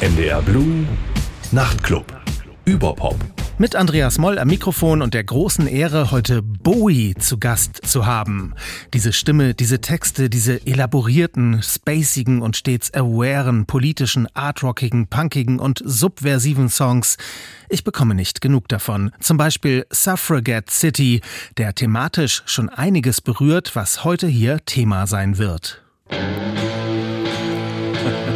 NDR Blue Nachtclub. Überpop. Mit Andreas Moll am Mikrofon und der großen Ehre, heute Bowie zu Gast zu haben. Diese Stimme, diese Texte, diese elaborierten, spacigen und stets awaren, politischen, artrockigen, punkigen und subversiven Songs. Ich bekomme nicht genug davon. Zum Beispiel Suffragette City, der thematisch schon einiges berührt, was heute hier Thema sein wird.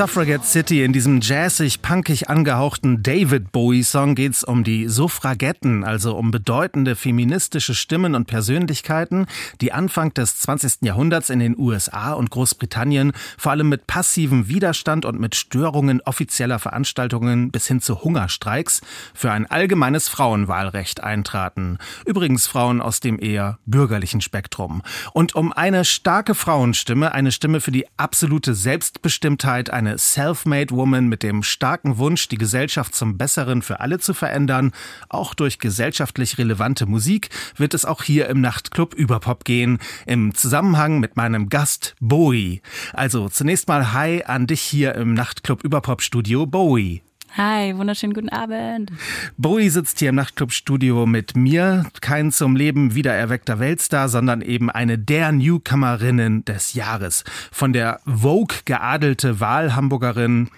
Suffragette City. In diesem jazzig-punkig angehauchten David Bowie-Song geht es um die Suffragetten, also um bedeutende feministische Stimmen und Persönlichkeiten, die Anfang des 20. Jahrhunderts in den USA und Großbritannien vor allem mit passivem Widerstand und mit Störungen offizieller Veranstaltungen bis hin zu Hungerstreiks für ein allgemeines Frauenwahlrecht eintraten. Übrigens Frauen aus dem eher bürgerlichen Spektrum. Und um eine starke Frauenstimme, eine Stimme für die absolute Selbstbestimmtheit, eine eine Self-Made Woman mit dem starken Wunsch, die Gesellschaft zum Besseren für alle zu verändern. Auch durch gesellschaftlich relevante Musik wird es auch hier im Nachtclub Überpop gehen, im Zusammenhang mit meinem Gast Bowie. Also zunächst mal Hi an dich hier im Nachtclub Überpop Studio Bowie. Hi, wunderschönen guten Abend. Bowie sitzt hier im Nachtclub-Studio mit mir. Kein zum Leben wiedererweckter Weltstar, sondern eben eine der Newcomerinnen des Jahres. Von der Vogue geadelte Wahlhamburgerin,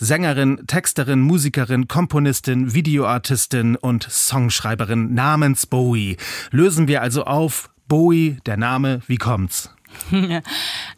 Sängerin, Texterin, Musikerin, Komponistin, Videoartistin und Songschreiberin namens Bowie. Lösen wir also auf. Bowie, der Name, wie kommt's?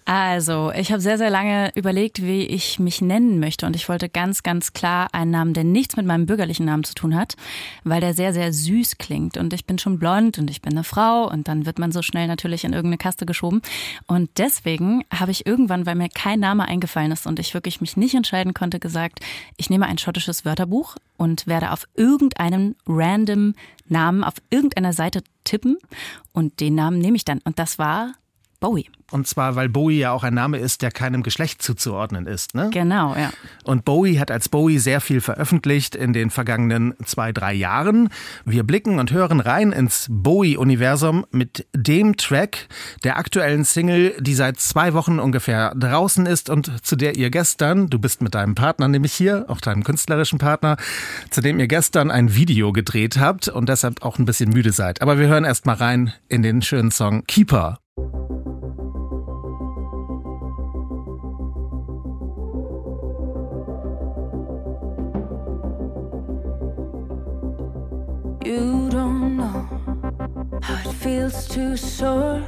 Also, ich habe sehr, sehr lange überlegt, wie ich mich nennen möchte. Und ich wollte ganz, ganz klar einen Namen, der nichts mit meinem bürgerlichen Namen zu tun hat, weil der sehr, sehr süß klingt. Und ich bin schon blond und ich bin eine Frau. Und dann wird man so schnell natürlich in irgendeine Kaste geschoben. Und deswegen habe ich irgendwann, weil mir kein Name eingefallen ist und ich wirklich mich nicht entscheiden konnte, gesagt, ich nehme ein schottisches Wörterbuch und werde auf irgendeinen random Namen auf irgendeiner Seite tippen. Und den Namen nehme ich dann. Und das war Bowie. Und zwar, weil Bowie ja auch ein Name ist, der keinem Geschlecht zuzuordnen ist. Ne? Genau, ja. Und Bowie hat als Bowie sehr viel veröffentlicht in den vergangenen zwei, drei Jahren. Wir blicken und hören rein ins Bowie-Universum mit dem Track der aktuellen Single, die seit zwei Wochen ungefähr draußen ist und zu der ihr gestern, du bist mit deinem Partner nämlich hier, auch deinem künstlerischen Partner, zu dem ihr gestern ein Video gedreht habt und deshalb auch ein bisschen müde seid. Aber wir hören erst mal rein in den schönen Song Keeper. You don't know how it feels to soar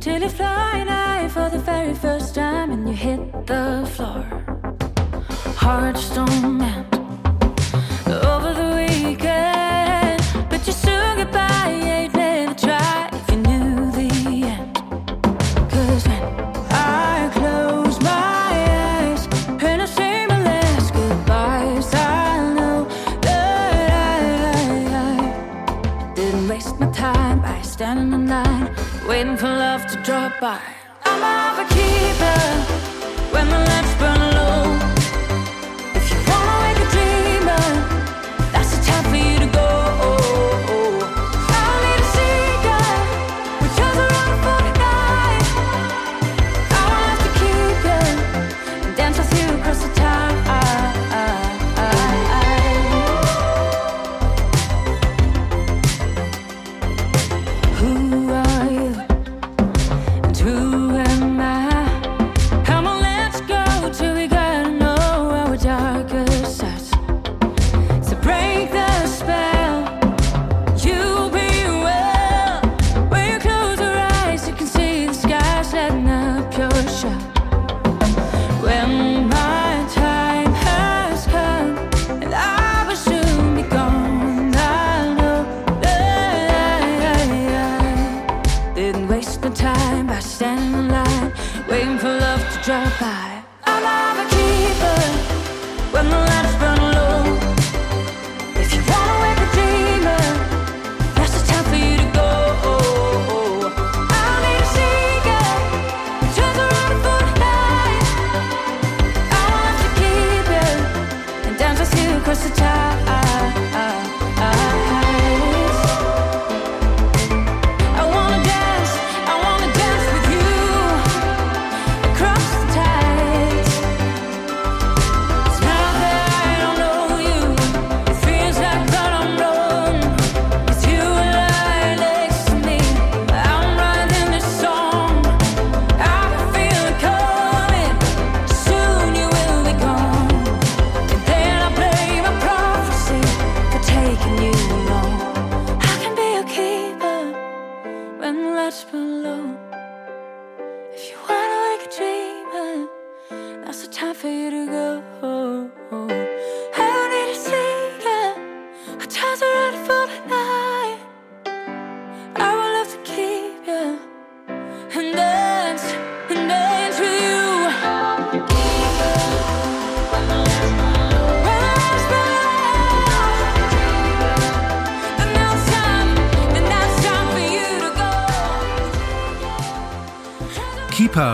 till you fly high for the very first time and you hit the floor. Hearts don't mend over the weekend, but you soon get by. Ain't waiting for love to drop by.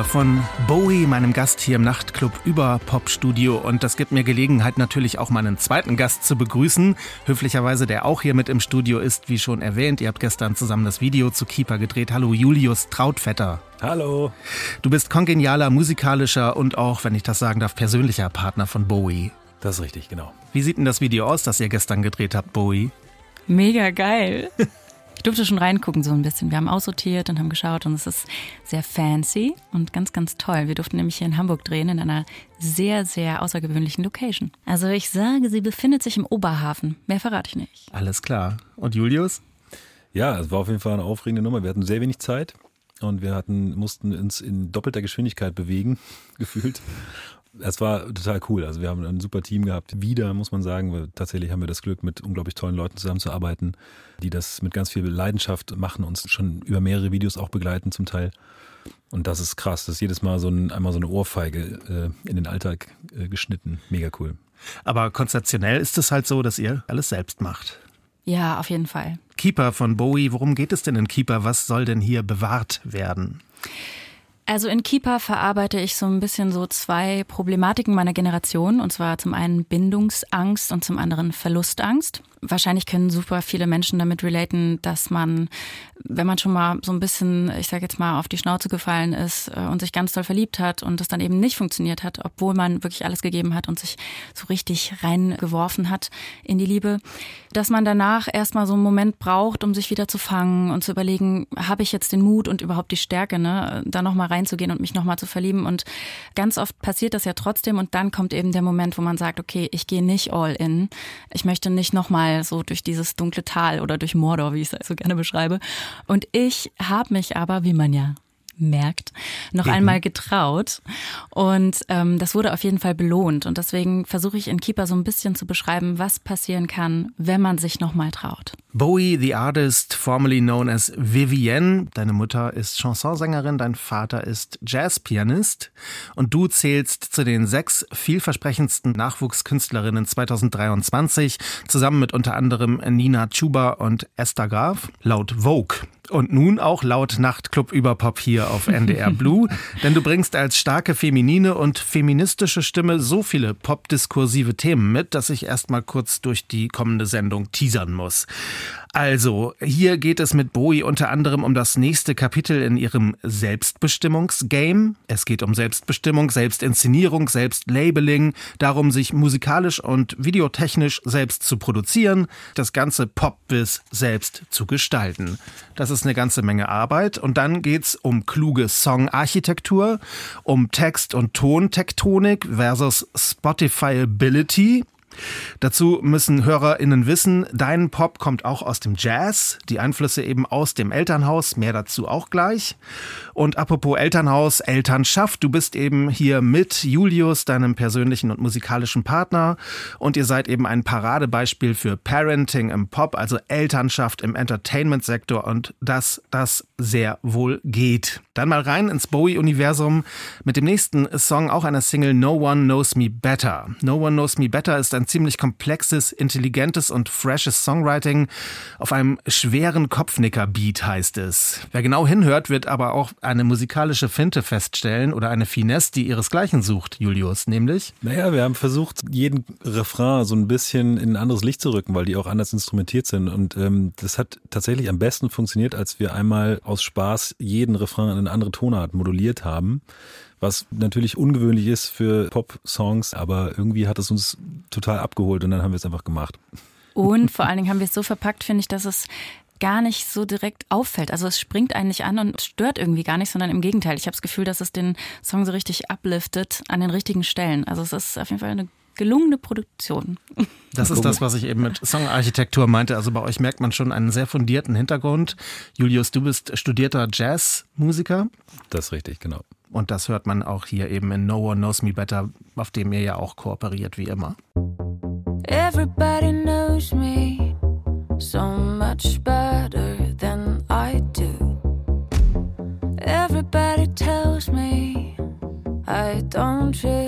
Von Bowie, meinem Gast hier im Nachtclub über Popstudio. Und das gibt mir Gelegenheit, natürlich auch meinen zweiten Gast zu begrüßen. Höflicherweise, der auch hier mit im Studio ist, wie schon erwähnt. Ihr habt gestern zusammen das Video zu Keeper gedreht. Hallo Julius Trautvetter. Hallo. Du bist kongenialer, musikalischer und auch, wenn ich das sagen darf, persönlicher Partner von Bowie. Das ist richtig, genau. Wie sieht denn das Video aus, das ihr gestern gedreht habt, Bowie? Mega geil. Ich durfte schon reingucken so ein bisschen. Wir haben aussortiert und haben geschaut und es ist sehr fancy und ganz, ganz toll. Wir durften nämlich hier in Hamburg drehen in einer sehr, sehr außergewöhnlichen Location. Also ich sage, sie befindet sich im Oberhafen. Mehr verrate ich nicht. Alles klar. Und Julius? Ja, es war auf jeden Fall eine aufregende Nummer. Wir hatten sehr wenig Zeit und wir hatten, mussten uns in doppelter Geschwindigkeit bewegen, gefühlt. Es war total cool. Also wir haben ein super Team gehabt. Wieder, muss man sagen. Tatsächlich haben wir das Glück, mit unglaublich tollen Leuten zusammenzuarbeiten, die das mit ganz viel Leidenschaft machen, uns schon über mehrere Videos auch begleiten zum Teil. Und das ist krass. Das ist jedes Mal so ein, einmal so eine Ohrfeige äh, in den Alltag äh, geschnitten. Mega cool. Aber konzeptionell ist es halt so, dass ihr alles selbst macht. Ja, auf jeden Fall. Keeper von Bowie, worum geht es denn in Keeper? Was soll denn hier bewahrt werden? Also in Keeper verarbeite ich so ein bisschen so zwei Problematiken meiner Generation. Und zwar zum einen Bindungsangst und zum anderen Verlustangst. Wahrscheinlich können super viele Menschen damit relaten, dass man, wenn man schon mal so ein bisschen, ich sage jetzt mal, auf die Schnauze gefallen ist äh, und sich ganz doll verliebt hat und es dann eben nicht funktioniert hat, obwohl man wirklich alles gegeben hat und sich so richtig reingeworfen hat in die Liebe, dass man danach erstmal so einen Moment braucht, um sich wieder zu fangen und zu überlegen, habe ich jetzt den Mut und überhaupt die Stärke, ne, da nochmal reinzugehen und mich nochmal zu verlieben. Und ganz oft passiert das ja trotzdem und dann kommt eben der Moment, wo man sagt, okay, ich gehe nicht all in. Ich möchte nicht nochmal so durch dieses dunkle Tal oder durch Mordor, wie ich es so gerne beschreibe. Und ich habe mich aber, wie man ja merkt, noch Mhm. einmal getraut. Und ähm, das wurde auf jeden Fall belohnt. Und deswegen versuche ich in Keeper so ein bisschen zu beschreiben, was passieren kann, wenn man sich nochmal traut. Bowie, the artist, formerly known as Vivienne. Deine Mutter ist Chansonsängerin, dein Vater ist Jazzpianist und du zählst zu den sechs vielversprechendsten Nachwuchskünstlerinnen 2023, zusammen mit unter anderem Nina Chuba und Esther Graf, laut Vogue. Und nun auch laut Nachtclub Überpop hier auf NDR Blue, denn du bringst als starke feminine und feministische Stimme so viele popdiskursive Themen mit, dass ich erstmal kurz durch die kommende Sendung teasern muss. Also, hier geht es mit Bowie unter anderem um das nächste Kapitel in ihrem Selbstbestimmungsgame. Es geht um Selbstbestimmung, Selbstinszenierung, Selbstlabeling, darum, sich musikalisch und videotechnisch selbst zu produzieren, das ganze Popbiz selbst zu gestalten. Das ist eine ganze Menge Arbeit. Und dann geht's um kluge Songarchitektur, um Text- und Tontektonik versus Spotifyability. Dazu müssen HörerInnen wissen, dein Pop kommt auch aus dem Jazz, die Einflüsse eben aus dem Elternhaus, mehr dazu auch gleich. Und apropos Elternhaus, Elternschaft, du bist eben hier mit Julius, deinem persönlichen und musikalischen Partner und ihr seid eben ein Paradebeispiel für Parenting im Pop, also Elternschaft im Entertainment-Sektor und dass das sehr wohl geht. Dann mal rein ins Bowie-Universum mit dem nächsten Song, auch einer Single No One Knows Me Better. No One Knows Me Better ist ein ziemlich komplexes, intelligentes und freshes Songwriting auf einem schweren Kopfnicker-Beat heißt es. Wer genau hinhört, wird aber auch eine musikalische Finte feststellen oder eine Finesse, die ihresgleichen sucht, Julius, nämlich Naja, wir haben versucht, jeden Refrain so ein bisschen in ein anderes Licht zu rücken, weil die auch anders instrumentiert sind. Und ähm, das hat tatsächlich am besten funktioniert, als wir einmal aus Spaß jeden Refrain in eine andere Tonart moduliert haben. Was natürlich ungewöhnlich ist für Pop-Songs, aber irgendwie hat es uns total abgeholt und dann haben wir es einfach gemacht. Und vor allen Dingen haben wir es so verpackt, finde ich, dass es gar nicht so direkt auffällt. Also es springt eigentlich an und stört irgendwie gar nicht, sondern im Gegenteil. Ich habe das Gefühl, dass es den Song so richtig upliftet an den richtigen Stellen. Also es ist auf jeden Fall eine gelungene Produktion. Das ist das, was ich eben mit Songarchitektur meinte. Also bei euch merkt man schon einen sehr fundierten Hintergrund. Julius, du bist studierter Jazzmusiker. Das ist richtig, genau. Und das hört man auch hier eben in No One Knows Me Better, auf dem ihr ja auch kooperiert wie immer. Everybody knows me so much better than I do. Everybody tells me I don't really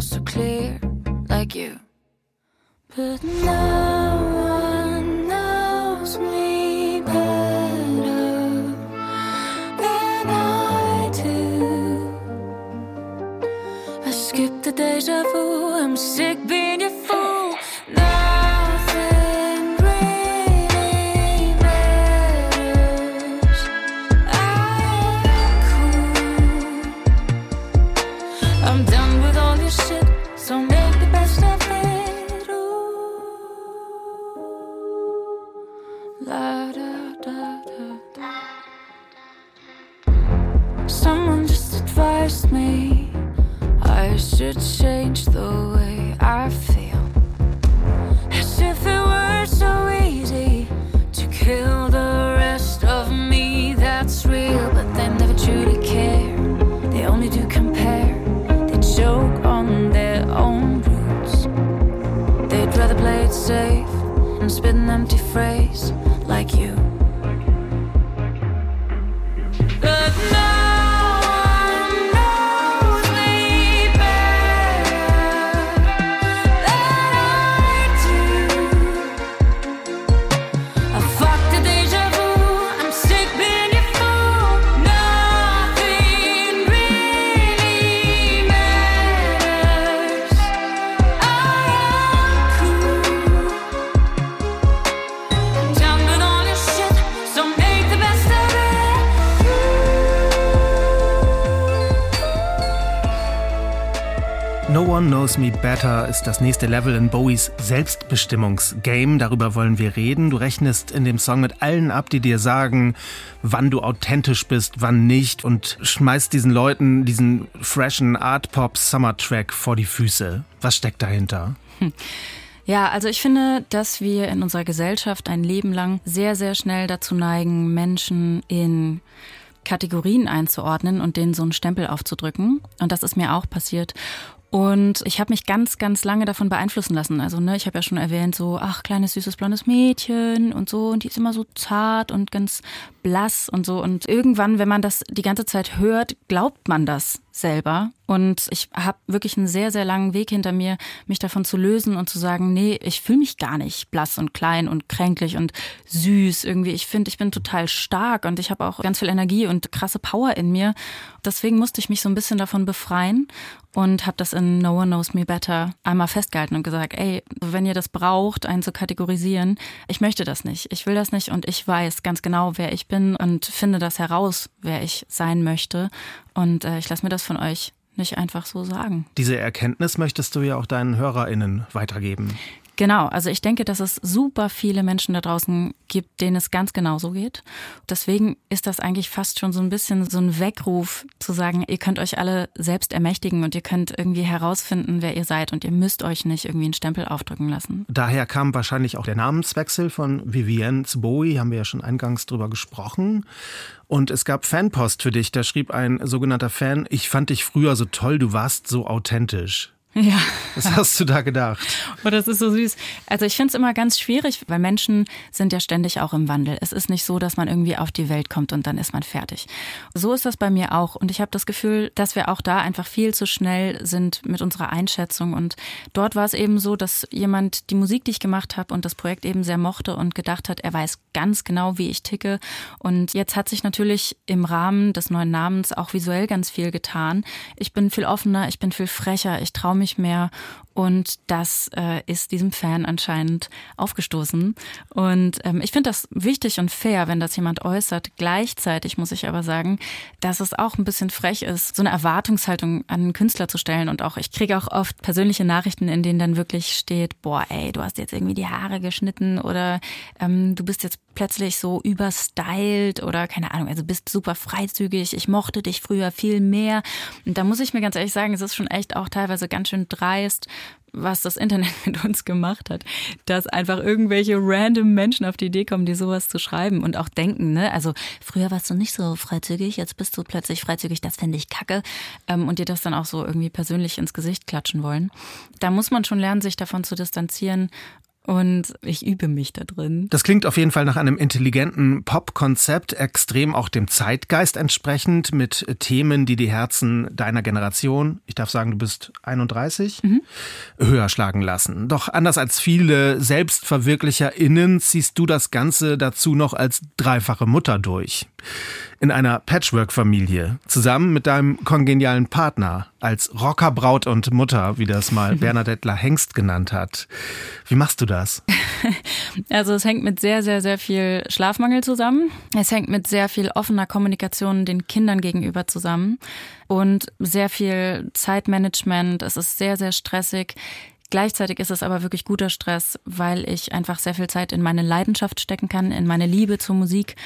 so clear, like you. But no one knows me better than I do. I skip the deja vu, I'm sick Should change the way I feel. As if it were so easy to kill the rest of me that's real, but they never truly care. They only do compare. They joke on their own roots. They'd rather play it safe and spit an empty phrase Better ist das nächste Level in Bowies Selbstbestimmungsgame. Darüber wollen wir reden. Du rechnest in dem Song mit allen ab, die dir sagen, wann du authentisch bist, wann nicht und schmeißt diesen Leuten diesen freshen Art Pop Summer Track vor die Füße. Was steckt dahinter? Ja, also ich finde, dass wir in unserer Gesellschaft ein Leben lang sehr, sehr schnell dazu neigen, Menschen in Kategorien einzuordnen und denen so einen Stempel aufzudrücken. Und das ist mir auch passiert. Und ich habe mich ganz, ganz lange davon beeinflussen lassen. Also, ne, ich habe ja schon erwähnt, so, ach, kleines, süßes, blondes Mädchen und so. Und die ist immer so zart und ganz blass und so. Und irgendwann, wenn man das die ganze Zeit hört, glaubt man das selber. Und ich habe wirklich einen sehr, sehr langen Weg hinter mir, mich davon zu lösen und zu sagen, nee, ich fühle mich gar nicht blass und klein und kränklich und süß irgendwie. Ich finde, ich bin total stark und ich habe auch ganz viel Energie und krasse Power in mir. Deswegen musste ich mich so ein bisschen davon befreien und habe das in No One Knows Me Better einmal festgehalten und gesagt, ey, wenn ihr das braucht, einen zu kategorisieren, ich möchte das nicht. Ich will das nicht und ich weiß ganz genau, wer ich bin und finde das heraus, wer ich sein möchte. Und äh, ich lasse mir das von euch nicht einfach so sagen. Diese Erkenntnis möchtest du ja auch deinen HörerInnen weitergeben. Genau, also ich denke, dass es super viele Menschen da draußen gibt, denen es ganz genauso geht. Deswegen ist das eigentlich fast schon so ein bisschen so ein Weckruf zu sagen, ihr könnt euch alle selbst ermächtigen und ihr könnt irgendwie herausfinden, wer ihr seid und ihr müsst euch nicht irgendwie einen Stempel aufdrücken lassen. Daher kam wahrscheinlich auch der Namenswechsel von Vivienne zu Bowie, haben wir ja schon eingangs drüber gesprochen. Und es gab Fanpost für dich, da schrieb ein sogenannter Fan, ich fand dich früher so toll, du warst so authentisch. Ja. Was hast du da gedacht? Oh, das ist so süß. Also ich finde es immer ganz schwierig, weil Menschen sind ja ständig auch im Wandel. Es ist nicht so, dass man irgendwie auf die Welt kommt und dann ist man fertig. So ist das bei mir auch. Und ich habe das Gefühl, dass wir auch da einfach viel zu schnell sind mit unserer Einschätzung. Und dort war es eben so, dass jemand die Musik, die ich gemacht habe und das Projekt eben sehr mochte und gedacht hat, er weiß ganz genau, wie ich ticke. Und jetzt hat sich natürlich im Rahmen des neuen Namens auch visuell ganz viel getan. Ich bin viel offener, ich bin viel frecher, ich traue mich mehr Und das äh, ist diesem Fan anscheinend aufgestoßen. Und ähm, ich finde das wichtig und fair, wenn das jemand äußert. Gleichzeitig muss ich aber sagen, dass es auch ein bisschen frech ist, so eine Erwartungshaltung an einen Künstler zu stellen. Und auch, ich kriege auch oft persönliche Nachrichten, in denen dann wirklich steht, boah, ey, du hast jetzt irgendwie die Haare geschnitten oder ähm, du bist jetzt plötzlich so überstylt oder keine Ahnung, also bist super freizügig, ich mochte dich früher viel mehr. Und da muss ich mir ganz ehrlich sagen, es ist schon echt auch teilweise ganz schön dreist, was das Internet mit uns gemacht hat, dass einfach irgendwelche random Menschen auf die Idee kommen, die sowas zu schreiben und auch denken, ne? Also früher warst du nicht so freizügig, jetzt bist du plötzlich freizügig, das fände ich kacke ähm, und dir das dann auch so irgendwie persönlich ins Gesicht klatschen wollen. Da muss man schon lernen, sich davon zu distanzieren und ich übe mich da drin. Das klingt auf jeden Fall nach einem intelligenten Pop-Konzept, extrem auch dem Zeitgeist entsprechend, mit Themen, die die Herzen deiner Generation, ich darf sagen, du bist 31, mhm. höher schlagen lassen. Doch anders als viele SelbstverwirklicherInnen ziehst du das Ganze dazu noch als dreifache Mutter durch in einer Patchwork-Familie, zusammen mit deinem kongenialen Partner, als Rockerbraut und Mutter, wie das mal Bernadette Hengst genannt hat. Wie machst du das? Also es hängt mit sehr, sehr, sehr viel Schlafmangel zusammen. Es hängt mit sehr viel offener Kommunikation den Kindern gegenüber zusammen und sehr viel Zeitmanagement. Es ist sehr, sehr stressig. Gleichzeitig ist es aber wirklich guter Stress, weil ich einfach sehr viel Zeit in meine Leidenschaft stecken kann, in meine Liebe zur Musik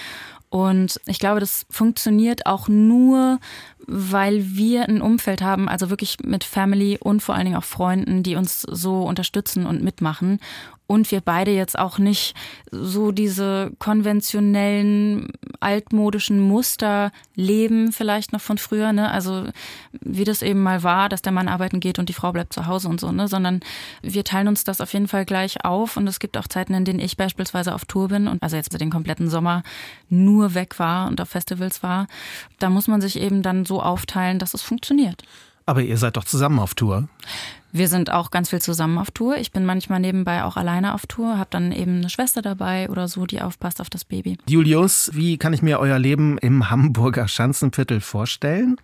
und ich glaube, das funktioniert auch nur, weil wir ein Umfeld haben, also wirklich mit Family und vor allen Dingen auch Freunden, die uns so unterstützen und mitmachen und wir beide jetzt auch nicht so diese konventionellen altmodischen Muster leben, vielleicht noch von früher, ne? Also wie das eben mal war, dass der Mann arbeiten geht und die Frau bleibt zu Hause und so, ne? Sondern wir teilen uns das auf jeden Fall gleich auf und es gibt auch Zeiten, in denen ich beispielsweise auf Tour bin und also jetzt den kompletten Sommer nur weg war und auf Festivals war. Da muss man sich eben dann so aufteilen, dass es funktioniert. Aber ihr seid doch zusammen auf Tour. Wir sind auch ganz viel zusammen auf Tour. Ich bin manchmal nebenbei auch alleine auf Tour, habe dann eben eine Schwester dabei oder so, die aufpasst auf das Baby. Julius, wie kann ich mir euer Leben im Hamburger Schanzenviertel vorstellen?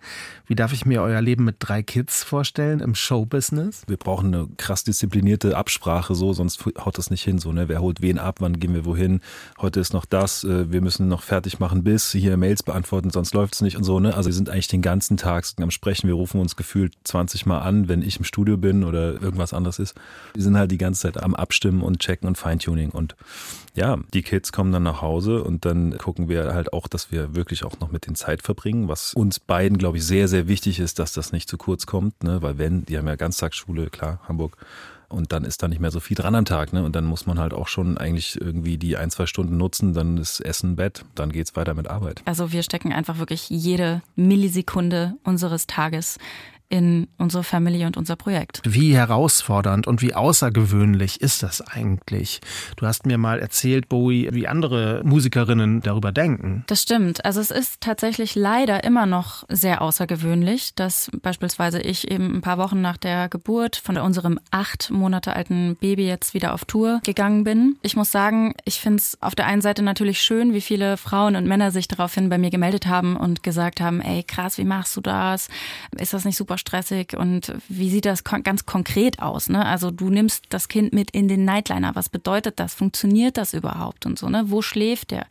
Wie darf ich mir euer Leben mit drei Kids vorstellen im Showbusiness? Wir brauchen eine krass disziplinierte Absprache, so, sonst haut das nicht hin. So, ne? Wer holt wen ab, wann gehen wir wohin? Heute ist noch das, äh, wir müssen noch fertig machen bis, hier Mails beantworten, sonst läuft es nicht und so. Ne? Also wir sind eigentlich den ganzen Tag am Sprechen. Wir rufen uns gefühlt 20 Mal an, wenn ich im Studio bin oder irgendwas anderes ist. Die sind halt die ganze Zeit am Abstimmen und checken und Feintuning. Und ja, die Kids kommen dann nach Hause und dann gucken wir halt auch, dass wir wirklich auch noch mit den Zeit verbringen, was uns beiden, glaube ich, sehr, sehr wichtig ist, dass das nicht zu kurz kommt, ne? weil wenn, die haben ja Ganztagsschule, klar, Hamburg, und dann ist da nicht mehr so viel dran am Tag. Ne? Und dann muss man halt auch schon eigentlich irgendwie die ein, zwei Stunden nutzen, dann ist Essen, Bett, dann geht's weiter mit Arbeit. Also wir stecken einfach wirklich jede Millisekunde unseres Tages in unsere Family und unser Projekt. Wie herausfordernd und wie außergewöhnlich ist das eigentlich? Du hast mir mal erzählt, Bowie, wie andere Musikerinnen darüber denken. Das stimmt. Also es ist tatsächlich leider immer noch sehr außergewöhnlich, dass beispielsweise ich eben ein paar Wochen nach der Geburt von unserem acht Monate alten Baby jetzt wieder auf Tour gegangen bin. Ich muss sagen, ich finde es auf der einen Seite natürlich schön, wie viele Frauen und Männer sich daraufhin bei mir gemeldet haben und gesagt haben, ey krass, wie machst du das? Ist das nicht super stressig und wie sieht das ganz konkret aus? Ne? Also du nimmst das Kind mit in den Nightliner. Was bedeutet das? Funktioniert das überhaupt und so? Ne? Wo schläft der?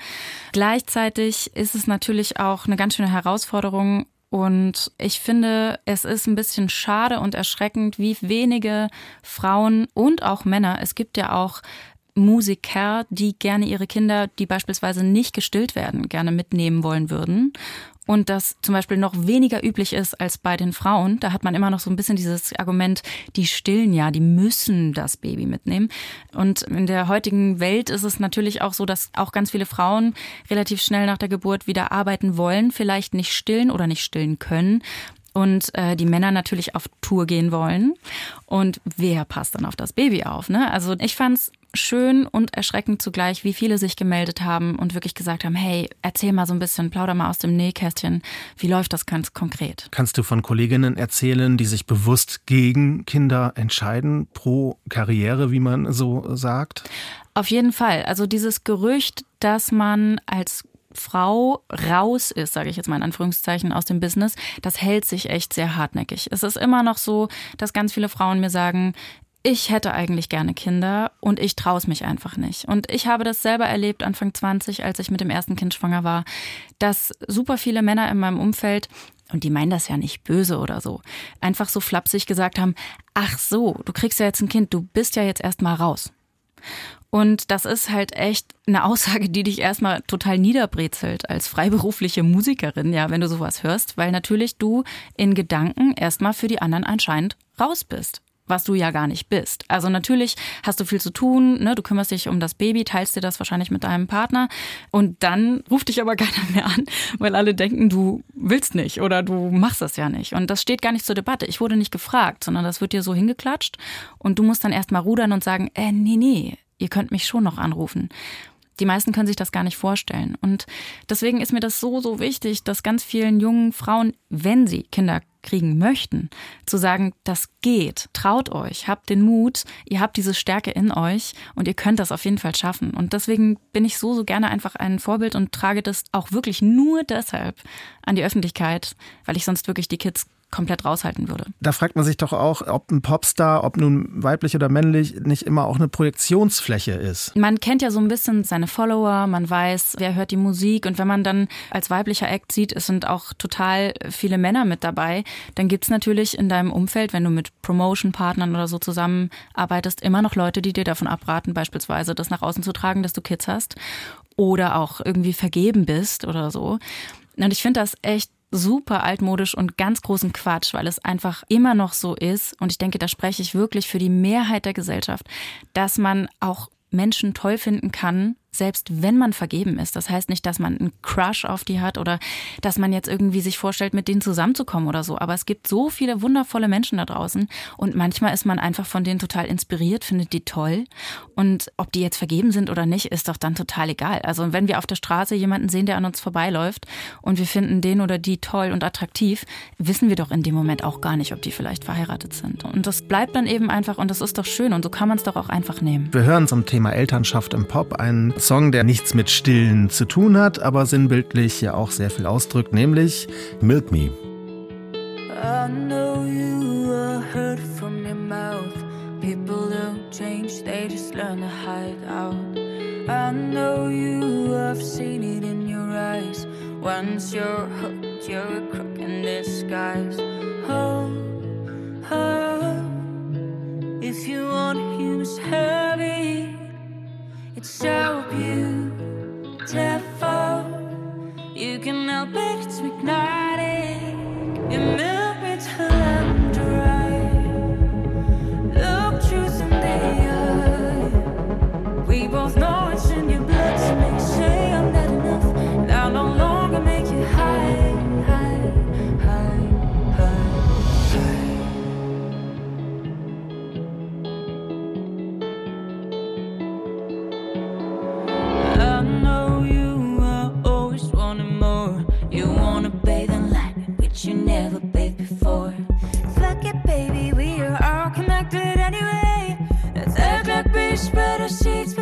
Gleichzeitig ist es natürlich auch eine ganz schöne Herausforderung, und ich finde, es ist ein bisschen schade und erschreckend, wie wenige Frauen und auch Männer, es gibt ja auch Musiker, die gerne ihre Kinder, die beispielsweise nicht gestillt werden, gerne mitnehmen wollen würden und das zum Beispiel noch weniger üblich ist als bei den Frauen. Da hat man immer noch so ein bisschen dieses Argument, die stillen ja, die müssen das Baby mitnehmen. Und in der heutigen Welt ist es natürlich auch so, dass auch ganz viele Frauen relativ schnell nach der Geburt wieder arbeiten wollen, vielleicht nicht stillen oder nicht stillen können und äh, die Männer natürlich auf Tour gehen wollen. Und wer passt dann auf das Baby auf? Ne? Also ich fand's schön und erschreckend zugleich, wie viele sich gemeldet haben und wirklich gesagt haben, hey, erzähl mal so ein bisschen, plauder mal aus dem Nähkästchen. Wie läuft das ganz konkret? Kannst du von Kolleginnen erzählen, die sich bewusst gegen Kinder entscheiden, pro Karriere, wie man so sagt? Auf jeden Fall. Also dieses Gerücht, dass man als Frau raus ist, sage ich jetzt mal in Anführungszeichen, aus dem Business, das hält sich echt sehr hartnäckig. Es ist immer noch so, dass ganz viele Frauen mir sagen, ich hätte eigentlich gerne Kinder und ich traue es mich einfach nicht. Und ich habe das selber erlebt Anfang 20, als ich mit dem ersten Kind schwanger war, dass super viele Männer in meinem Umfeld und die meinen das ja nicht böse oder so, einfach so flapsig gesagt haben, ach so, du kriegst ja jetzt ein Kind, du bist ja jetzt erstmal raus. Und das ist halt echt eine Aussage, die dich erstmal total niederbrezelt als freiberufliche Musikerin, ja, wenn du sowas hörst, weil natürlich du in Gedanken erstmal für die anderen anscheinend raus bist was du ja gar nicht bist. Also natürlich hast du viel zu tun, ne? du kümmerst dich um das Baby, teilst dir das wahrscheinlich mit deinem Partner und dann ruft dich aber keiner mehr an, weil alle denken, du willst nicht oder du machst das ja nicht. Und das steht gar nicht zur Debatte. Ich wurde nicht gefragt, sondern das wird dir so hingeklatscht und du musst dann erstmal rudern und sagen, äh, nee, nee, ihr könnt mich schon noch anrufen. Die meisten können sich das gar nicht vorstellen. Und deswegen ist mir das so, so wichtig, dass ganz vielen jungen Frauen, wenn sie Kinder kriegen möchten, zu sagen, das geht, traut euch, habt den Mut, ihr habt diese Stärke in euch und ihr könnt das auf jeden Fall schaffen. Und deswegen bin ich so, so gerne einfach ein Vorbild und trage das auch wirklich nur deshalb an die Öffentlichkeit, weil ich sonst wirklich die Kids komplett raushalten würde. Da fragt man sich doch auch, ob ein Popstar, ob nun weiblich oder männlich, nicht immer auch eine Projektionsfläche ist. Man kennt ja so ein bisschen seine Follower, man weiß, wer hört die Musik und wenn man dann als weiblicher Act sieht, es sind auch total viele Männer mit dabei, dann gibt es natürlich in deinem Umfeld, wenn du mit Promotion-Partnern oder so zusammenarbeitest, immer noch Leute, die dir davon abraten, beispielsweise das nach außen zu tragen, dass du Kids hast oder auch irgendwie vergeben bist oder so. Und ich finde das echt super altmodisch und ganz großen Quatsch, weil es einfach immer noch so ist, und ich denke, da spreche ich wirklich für die Mehrheit der Gesellschaft, dass man auch Menschen toll finden kann, selbst wenn man vergeben ist. Das heißt nicht, dass man einen Crush auf die hat oder dass man jetzt irgendwie sich vorstellt, mit denen zusammenzukommen oder so. Aber es gibt so viele wundervolle Menschen da draußen und manchmal ist man einfach von denen total inspiriert, findet die toll. Und ob die jetzt vergeben sind oder nicht, ist doch dann total egal. Also wenn wir auf der Straße jemanden sehen, der an uns vorbeiläuft und wir finden den oder die toll und attraktiv, wissen wir doch in dem Moment auch gar nicht, ob die vielleicht verheiratet sind. Und das bleibt dann eben einfach und das ist doch schön und so kann man es doch auch einfach nehmen. Wir hören zum Thema Elternschaft im Pop einen Song, der nichts mit Stillen zu tun hat, aber sinnbildlich ja auch sehr viel ausdrückt, nämlich Milk Me. I know you are hurt from your mouth. People don't change, they just learn to hide out. I know you have seen it in your eyes. Once you're hooked, you're a crook in disguise. Oh, oh, if you want him heavy. So beautiful. You can help it, it's spread our seeds.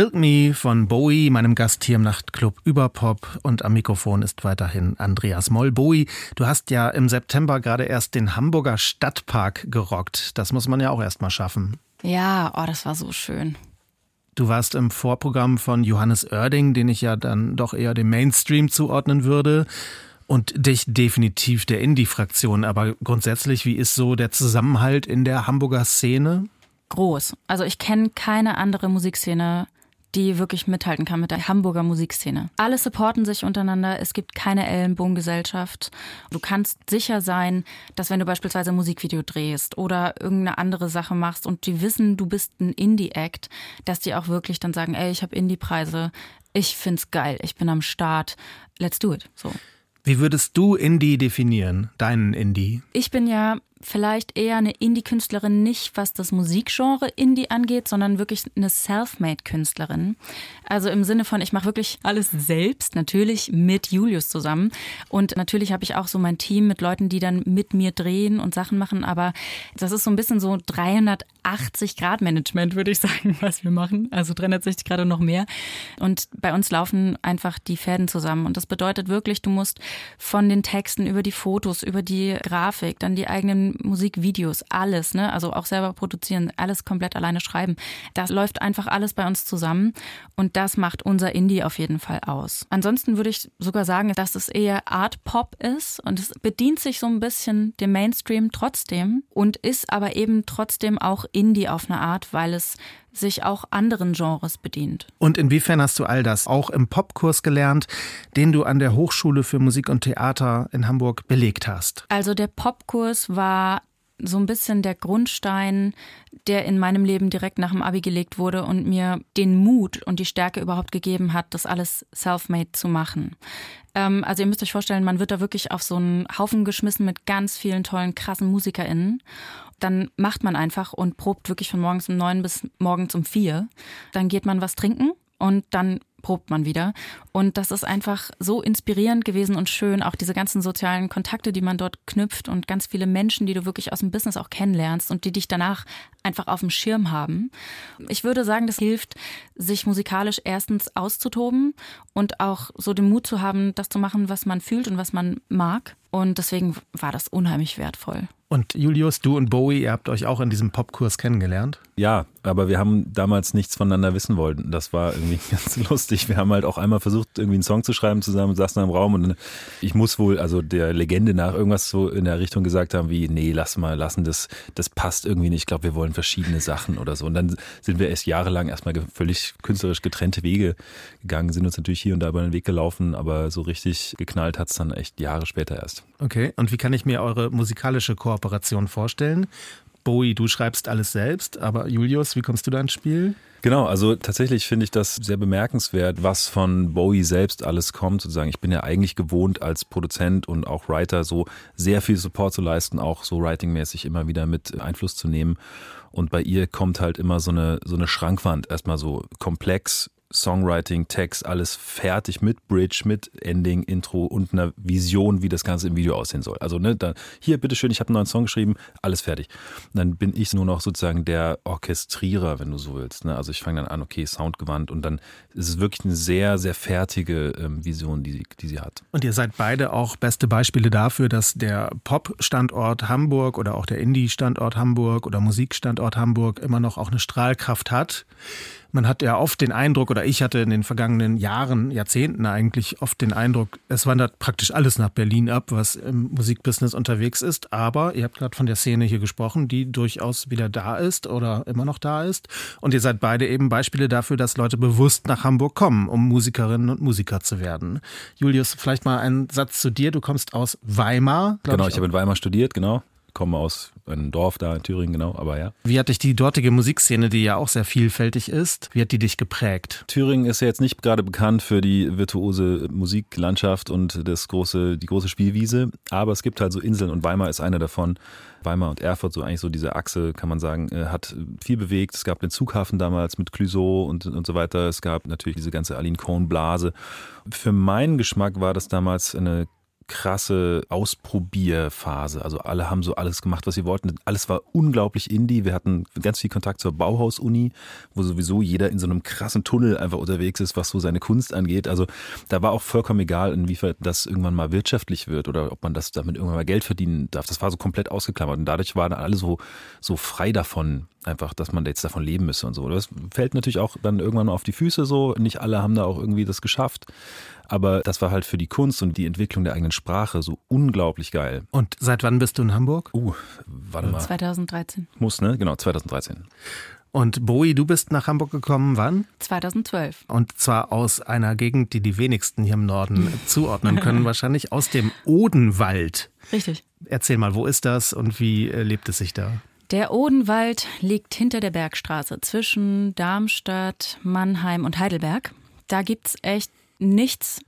Milk Me von Bowie, meinem Gast hier im Nachtclub Überpop und am Mikrofon ist weiterhin Andreas Moll. Bowie, du hast ja im September gerade erst den Hamburger Stadtpark gerockt. Das muss man ja auch erst mal schaffen. Ja, oh, das war so schön. Du warst im Vorprogramm von Johannes Oerding, den ich ja dann doch eher dem Mainstream zuordnen würde. Und dich definitiv der Indie-Fraktion. Aber grundsätzlich, wie ist so der Zusammenhalt in der Hamburger Szene? Groß. Also ich kenne keine andere Musikszene, die wirklich mithalten kann mit der Hamburger Musikszene. Alle supporten sich untereinander, es gibt keine Ellenbogengesellschaft. Du kannst sicher sein, dass wenn du beispielsweise ein Musikvideo drehst oder irgendeine andere Sache machst und die wissen, du bist ein Indie-Act, dass die auch wirklich dann sagen, ey, ich habe Indie-Preise, ich find's geil, ich bin am Start, let's do it. So. Wie würdest du Indie definieren, deinen Indie? Ich bin ja vielleicht eher eine Indie-Künstlerin, nicht was das Musikgenre Indie angeht, sondern wirklich eine Self-Made-Künstlerin. Also im Sinne von, ich mache wirklich alles selbst, natürlich mit Julius zusammen. Und natürlich habe ich auch so mein Team mit Leuten, die dann mit mir drehen und Sachen machen. Aber das ist so ein bisschen so 380-Grad-Management, würde ich sagen, was wir machen. Also 360 Grad und noch mehr. Und bei uns laufen einfach die Fäden zusammen. Und das bedeutet wirklich, du musst von den Texten über die Fotos, über die Grafik, dann die eigenen Musikvideos, alles, ne? Also auch selber produzieren, alles komplett alleine schreiben. Das läuft einfach alles bei uns zusammen und das macht unser Indie auf jeden Fall aus. Ansonsten würde ich sogar sagen, dass es eher Art Pop ist und es bedient sich so ein bisschen dem Mainstream trotzdem und ist aber eben trotzdem auch Indie auf eine Art, weil es sich auch anderen Genres bedient. Und inwiefern hast du all das auch im Popkurs gelernt, den du an der Hochschule für Musik und Theater in Hamburg belegt hast? Also der Popkurs war so ein bisschen der Grundstein, der in meinem Leben direkt nach dem Abi gelegt wurde und mir den Mut und die Stärke überhaupt gegeben hat, das alles self-made zu machen. Ähm, also ihr müsst euch vorstellen, man wird da wirklich auf so einen Haufen geschmissen mit ganz vielen tollen, krassen MusikerInnen dann macht man einfach und probt wirklich von morgens um neun bis morgens um vier. Dann geht man was trinken und dann probt man wieder. Und das ist einfach so inspirierend gewesen und schön, auch diese ganzen sozialen Kontakte, die man dort knüpft und ganz viele Menschen, die du wirklich aus dem Business auch kennenlernst und die dich danach einfach auf dem Schirm haben. Ich würde sagen, das hilft, sich musikalisch erstens auszutoben und auch so den Mut zu haben, das zu machen, was man fühlt und was man mag. Und deswegen war das unheimlich wertvoll. Und Julius, du und Bowie, ihr habt euch auch in diesem Popkurs kennengelernt? Ja, aber wir haben damals nichts voneinander wissen wollen. Das war irgendwie ganz lustig. Wir haben halt auch einmal versucht, irgendwie einen Song zu schreiben zusammen, saßen im Raum und ich muss wohl, also der Legende nach, irgendwas so in der Richtung gesagt haben wie, nee, lass mal lassen, das, das passt irgendwie nicht. Ich glaube, wir wollen verschiedene Sachen oder so. Und dann sind wir erst jahrelang erstmal völlig künstlerisch getrennte Wege gegangen, sind uns natürlich hier und da über den Weg gelaufen, aber so richtig geknallt hat es dann echt Jahre später erst. Okay, und wie kann ich mir eure musikalische Kooperation vorstellen? Bowie, du schreibst alles selbst, aber Julius, wie kommst du da ins Spiel? Genau, also tatsächlich finde ich das sehr bemerkenswert, was von Bowie selbst alles kommt. Sozusagen, ich bin ja eigentlich gewohnt als Produzent und auch Writer so sehr viel Support zu leisten, auch so writingmäßig immer wieder mit Einfluss zu nehmen. Und bei ihr kommt halt immer so eine so eine Schrankwand erstmal so komplex Songwriting, Text, alles fertig mit Bridge, mit Ending, Intro und einer Vision, wie das Ganze im Video aussehen soll. Also ne, da, hier, bitteschön, ich habe einen neuen Song geschrieben, alles fertig. Und dann bin ich nur noch sozusagen der Orchestrierer, wenn du so willst. Ne? Also ich fange dann an, okay, Soundgewandt und dann ist es wirklich eine sehr, sehr fertige ähm, Vision, die, die sie hat. Und ihr seid beide auch beste Beispiele dafür, dass der Pop-Standort Hamburg oder auch der Indie-Standort Hamburg oder Musikstandort Hamburg immer noch auch eine Strahlkraft hat. Man hat ja oft den Eindruck, oder ich hatte in den vergangenen Jahren, Jahrzehnten eigentlich oft den Eindruck, es wandert praktisch alles nach Berlin ab, was im Musikbusiness unterwegs ist. Aber ihr habt gerade von der Szene hier gesprochen, die durchaus wieder da ist oder immer noch da ist. Und ihr seid beide eben Beispiele dafür, dass Leute bewusst nach Hamburg kommen, um Musikerinnen und Musiker zu werden. Julius, vielleicht mal ein Satz zu dir. Du kommst aus Weimar. Genau, ich, ich habe in Weimar studiert, genau komme aus einem Dorf da in Thüringen, genau, aber ja. Wie hat dich die dortige Musikszene, die ja auch sehr vielfältig ist, wie hat die dich geprägt? Thüringen ist ja jetzt nicht gerade bekannt für die virtuose Musiklandschaft und das große, die große Spielwiese, aber es gibt halt so Inseln und Weimar ist eine davon. Weimar und Erfurt, so eigentlich so diese Achse, kann man sagen, äh, hat viel bewegt. Es gab den Zughafen damals mit Clouseau und, und so weiter. Es gab natürlich diese ganze Aline Cohn-Blase. Für meinen Geschmack war das damals eine krasse Ausprobierphase. Also alle haben so alles gemacht, was sie wollten. Alles war unglaublich indie. Wir hatten ganz viel Kontakt zur Bauhaus-Uni, wo sowieso jeder in so einem krassen Tunnel einfach unterwegs ist, was so seine Kunst angeht. Also da war auch vollkommen egal, inwiefern das irgendwann mal wirtschaftlich wird oder ob man das damit irgendwann mal Geld verdienen darf. Das war so komplett ausgeklammert. Und dadurch waren alle so, so frei davon, einfach, dass man jetzt davon leben müsse und so. Das fällt natürlich auch dann irgendwann auf die Füße so. Nicht alle haben da auch irgendwie das geschafft. Aber das war halt für die Kunst und die Entwicklung der eigenen Sprache so unglaublich geil. Und seit wann bist du in Hamburg? Uh, warte mal. 2013. Muss, ne? Genau, 2013. Und Bowie, du bist nach Hamburg gekommen, wann? 2012. Und zwar aus einer Gegend, die die wenigsten hier im Norden zuordnen können, wahrscheinlich aus dem Odenwald. Richtig. Erzähl mal, wo ist das und wie äh, lebt es sich da? Der Odenwald liegt hinter der Bergstraße zwischen Darmstadt, Mannheim und Heidelberg. Da gibt's echt nichts,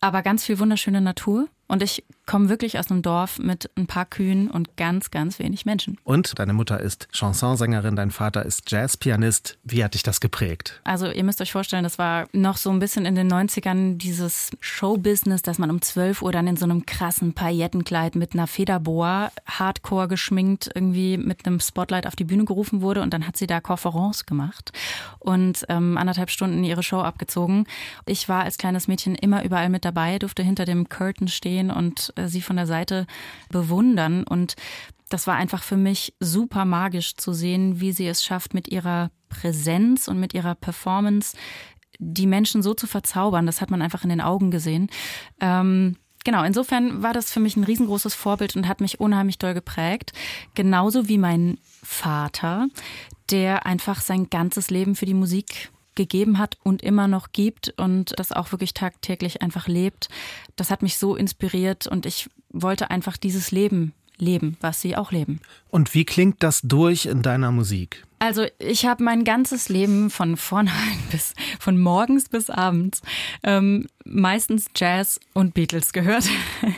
aber ganz viel wunderschöne Natur. Und ich komme wirklich aus einem Dorf mit ein paar Kühen und ganz, ganz wenig Menschen. Und deine Mutter ist Chansonsängerin, dein Vater ist Jazzpianist. Wie hat dich das geprägt? Also ihr müsst euch vorstellen, das war noch so ein bisschen in den 90ern dieses Showbusiness, dass man um 12 Uhr dann in so einem krassen Paillettenkleid mit einer Federboa, hardcore geschminkt, irgendwie mit einem Spotlight auf die Bühne gerufen wurde und dann hat sie da Conference gemacht und ähm, anderthalb Stunden ihre Show abgezogen. Ich war als kleines Mädchen immer überall mit dabei, durfte hinter dem Curtain stehen und sie von der Seite bewundern. Und das war einfach für mich super magisch zu sehen, wie sie es schafft, mit ihrer Präsenz und mit ihrer Performance die Menschen so zu verzaubern. Das hat man einfach in den Augen gesehen. Ähm, Genau, insofern war das für mich ein riesengroßes Vorbild und hat mich unheimlich doll geprägt. Genauso wie mein Vater, der einfach sein ganzes Leben für die Musik gegeben hat und immer noch gibt und das auch wirklich tagtäglich einfach lebt. Das hat mich so inspiriert und ich wollte einfach dieses Leben leben, was sie auch leben. Und wie klingt das durch in deiner Musik? Also ich habe mein ganzes Leben von vornherein bis von morgens bis abends ähm, meistens Jazz und Beatles gehört.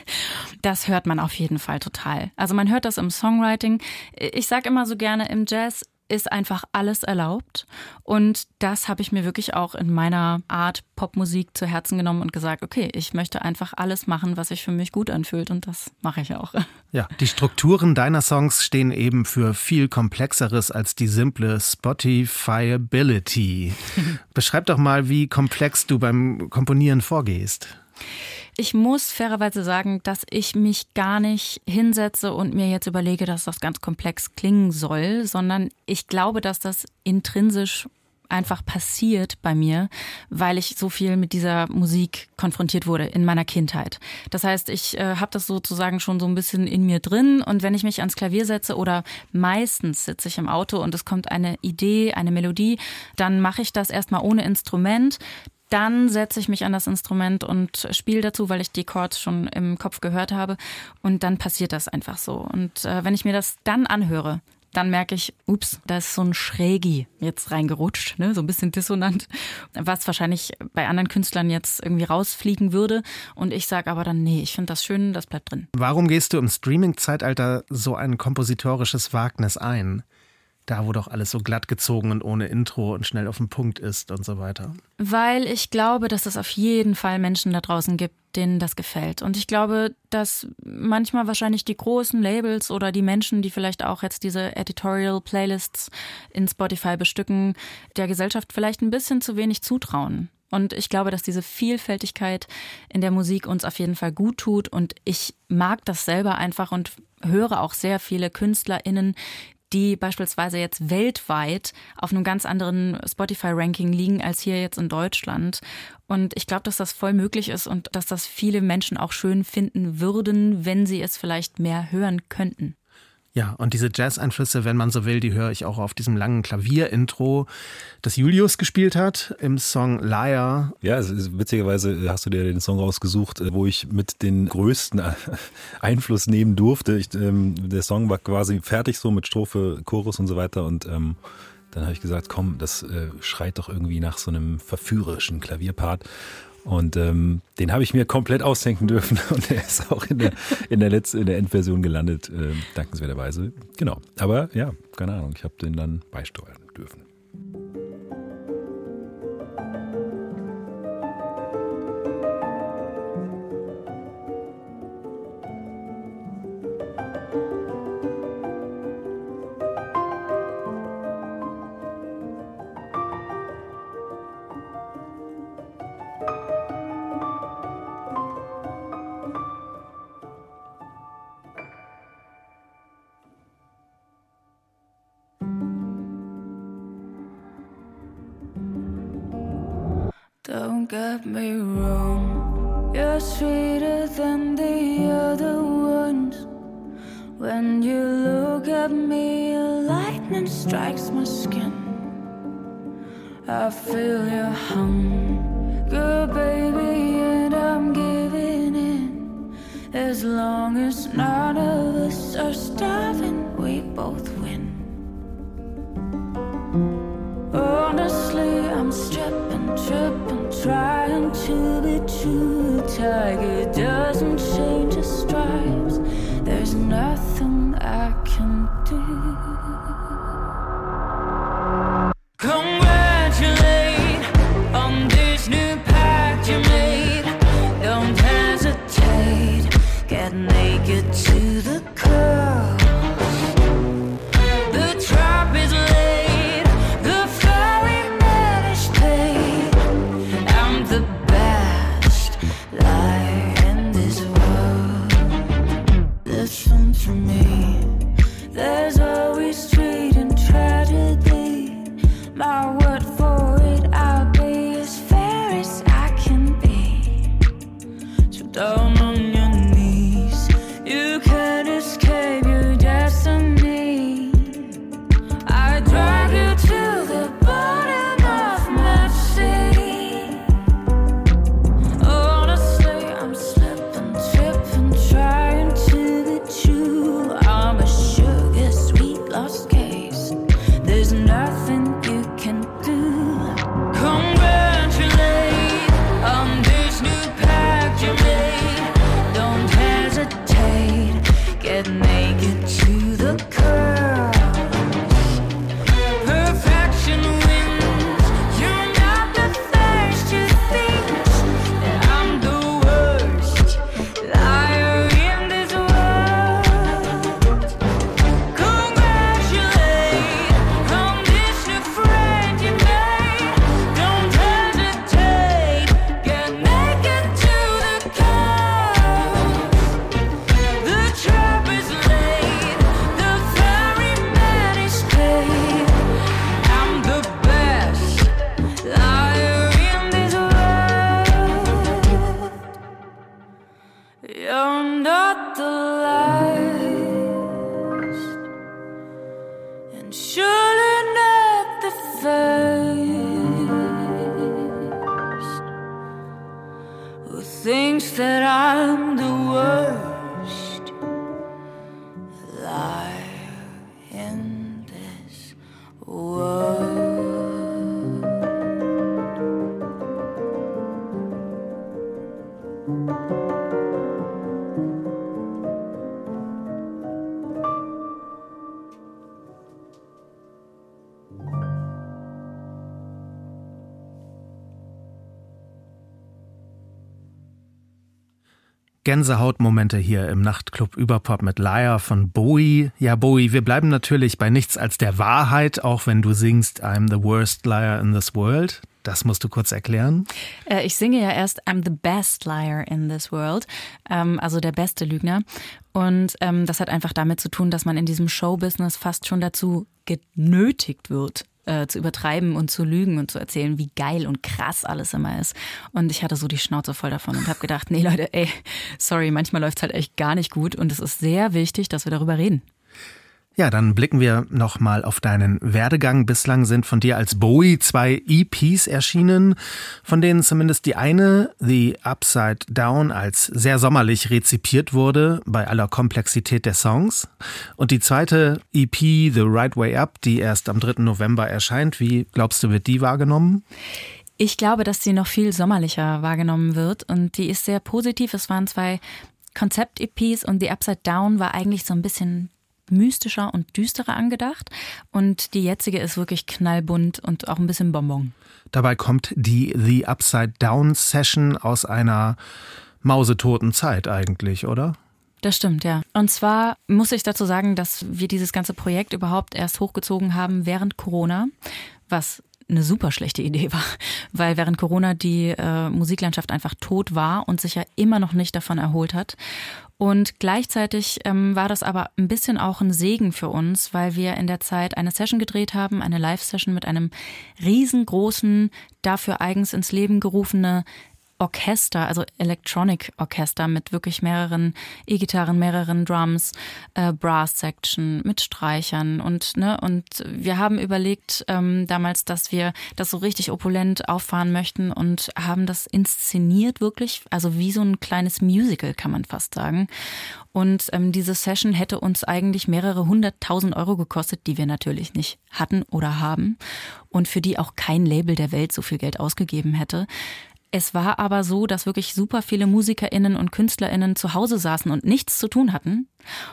Das hört man auf jeden Fall total. Also man hört das im Songwriting. Ich sage immer so gerne im Jazz ist einfach alles erlaubt. Und das habe ich mir wirklich auch in meiner Art Popmusik zu Herzen genommen und gesagt, okay, ich möchte einfach alles machen, was sich für mich gut anfühlt. Und das mache ich auch. Ja, die Strukturen deiner Songs stehen eben für viel Komplexeres als die simple Spotifyability. Beschreib doch mal, wie komplex du beim Komponieren vorgehst. Ich muss fairerweise sagen, dass ich mich gar nicht hinsetze und mir jetzt überlege, dass das ganz komplex klingen soll, sondern ich glaube, dass das intrinsisch einfach passiert bei mir, weil ich so viel mit dieser Musik konfrontiert wurde in meiner Kindheit. Das heißt, ich äh, habe das sozusagen schon so ein bisschen in mir drin und wenn ich mich ans Klavier setze oder meistens sitze ich im Auto und es kommt eine Idee, eine Melodie, dann mache ich das erstmal ohne Instrument dann setze ich mich an das Instrument und spiele dazu, weil ich die Chords schon im Kopf gehört habe. Und dann passiert das einfach so. Und äh, wenn ich mir das dann anhöre, dann merke ich, ups, da ist so ein Schrägi jetzt reingerutscht, ne? so ein bisschen dissonant, was wahrscheinlich bei anderen Künstlern jetzt irgendwie rausfliegen würde. Und ich sage aber dann, nee, ich finde das schön, das bleibt drin. Warum gehst du im Streaming-Zeitalter so ein kompositorisches Wagnis ein? Da wo doch alles so glatt gezogen und ohne Intro und schnell auf den Punkt ist und so weiter? Weil ich glaube, dass es auf jeden Fall Menschen da draußen gibt, denen das gefällt. Und ich glaube, dass manchmal wahrscheinlich die großen Labels oder die Menschen, die vielleicht auch jetzt diese Editorial Playlists in Spotify bestücken, der Gesellschaft vielleicht ein bisschen zu wenig zutrauen. Und ich glaube, dass diese Vielfältigkeit in der Musik uns auf jeden Fall gut tut. Und ich mag das selber einfach und höre auch sehr viele KünstlerInnen, die beispielsweise jetzt weltweit auf einem ganz anderen Spotify-Ranking liegen als hier jetzt in Deutschland. Und ich glaube, dass das voll möglich ist und dass das viele Menschen auch schön finden würden, wenn sie es vielleicht mehr hören könnten. Ja, und diese Jazz-Einflüsse, wenn man so will, die höre ich auch auf diesem langen Klavier-Intro, das Julius gespielt hat im Song Liar. Ja, ist, witzigerweise hast du dir den Song rausgesucht, wo ich mit den größten Einfluss nehmen durfte. Ich, ähm, der Song war quasi fertig so mit Strophe, Chorus und so weiter und ähm, dann habe ich gesagt, komm, das äh, schreit doch irgendwie nach so einem verführerischen Klavierpart. Und ähm, den habe ich mir komplett ausdenken dürfen und er ist auch in der, in der, letzten, in der Endversion gelandet, äh, dankenswerterweise. Genau. Aber ja, keine Ahnung, ich habe den dann beisteuern dürfen. Lightning strikes my skin. I feel your hunger, baby, and I'm giving in. As long as none of us are starving, we both win. Honestly, I'm stripping, tripping, trying to be true. Tiger Gänsehautmomente hier im Nachtclub Überpop mit Liar von Bowie. Ja, Bowie, wir bleiben natürlich bei nichts als der Wahrheit, auch wenn du singst I'm the worst liar in this world. Das musst du kurz erklären. Äh, Ich singe ja erst I'm the best liar in this world, ähm, also der beste Lügner. Und ähm, das hat einfach damit zu tun, dass man in diesem Showbusiness fast schon dazu genötigt wird, äh, zu übertreiben und zu lügen und zu erzählen, wie geil und krass alles immer ist. Und ich hatte so die Schnauze voll davon und habe gedacht, nee Leute, ey, sorry, manchmal läuft's halt echt gar nicht gut und es ist sehr wichtig, dass wir darüber reden. Ja, dann blicken wir nochmal auf deinen Werdegang. Bislang sind von dir als Bowie zwei EPs erschienen, von denen zumindest die eine, The Upside Down, als sehr sommerlich rezipiert wurde, bei aller Komplexität der Songs. Und die zweite EP, The Right Way Up, die erst am 3. November erscheint. Wie glaubst du, wird die wahrgenommen? Ich glaube, dass sie noch viel sommerlicher wahrgenommen wird und die ist sehr positiv. Es waren zwei Konzept-EPs und The Upside Down war eigentlich so ein bisschen mystischer und düsterer angedacht und die jetzige ist wirklich knallbunt und auch ein bisschen Bonbon. Dabei kommt die The Upside Down Session aus einer mausetoten Zeit eigentlich, oder? Das stimmt, ja. Und zwar muss ich dazu sagen, dass wir dieses ganze Projekt überhaupt erst hochgezogen haben während Corona, was eine super schlechte Idee war, weil während Corona die äh, Musiklandschaft einfach tot war und sich ja immer noch nicht davon erholt hat. Und gleichzeitig ähm, war das aber ein bisschen auch ein Segen für uns, weil wir in der Zeit eine Session gedreht haben, eine Live-Session mit einem riesengroßen, dafür eigens ins Leben gerufene Orchester, also Electronic Orchester mit wirklich mehreren E-Gitarren, mehreren Drums, äh, Brass Section mit Streichern und ne und wir haben überlegt ähm, damals, dass wir das so richtig opulent auffahren möchten und haben das inszeniert wirklich, also wie so ein kleines Musical kann man fast sagen. Und ähm, diese Session hätte uns eigentlich mehrere hunderttausend Euro gekostet, die wir natürlich nicht hatten oder haben und für die auch kein Label der Welt so viel Geld ausgegeben hätte. Es war aber so, dass wirklich super viele MusikerInnen und KünstlerInnen zu Hause saßen und nichts zu tun hatten.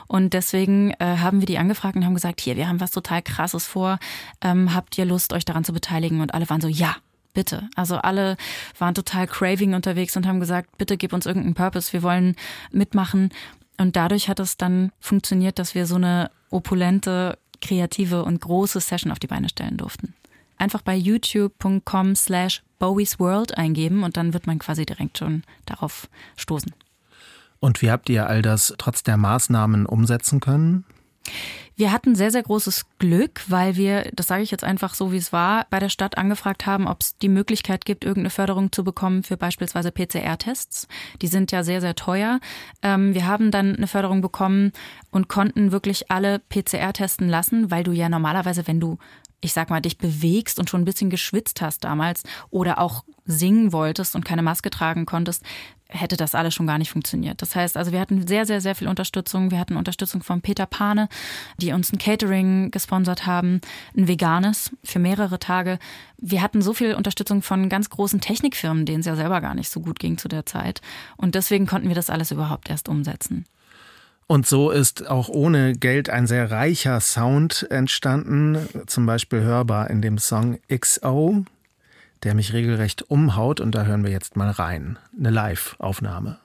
Und deswegen äh, haben wir die angefragt und haben gesagt, hier, wir haben was total krasses vor. Ähm, habt ihr Lust, euch daran zu beteiligen? Und alle waren so, ja, bitte. Also alle waren total craving unterwegs und haben gesagt, bitte gib uns irgendeinen Purpose, wir wollen mitmachen. Und dadurch hat es dann funktioniert, dass wir so eine opulente, kreative und große Session auf die Beine stellen durften einfach bei youtube.com slash Bowies World eingeben und dann wird man quasi direkt schon darauf stoßen. Und wie habt ihr all das trotz der Maßnahmen umsetzen können? Wir hatten sehr, sehr großes Glück, weil wir, das sage ich jetzt einfach so, wie es war, bei der Stadt angefragt haben, ob es die Möglichkeit gibt, irgendeine Förderung zu bekommen für beispielsweise PCR-Tests. Die sind ja sehr, sehr teuer. Ähm, wir haben dann eine Förderung bekommen und konnten wirklich alle PCR testen lassen, weil du ja normalerweise, wenn du ich sag mal, dich bewegst und schon ein bisschen geschwitzt hast damals oder auch singen wolltest und keine Maske tragen konntest, hätte das alles schon gar nicht funktioniert. Das heißt, also wir hatten sehr, sehr, sehr viel Unterstützung. Wir hatten Unterstützung von Peter Pane, die uns ein Catering gesponsert haben, ein veganes für mehrere Tage. Wir hatten so viel Unterstützung von ganz großen Technikfirmen, denen es ja selber gar nicht so gut ging zu der Zeit. Und deswegen konnten wir das alles überhaupt erst umsetzen. Und so ist auch ohne Geld ein sehr reicher Sound entstanden, zum Beispiel hörbar in dem Song XO, der mich regelrecht umhaut. Und da hören wir jetzt mal rein. Eine Live-Aufnahme.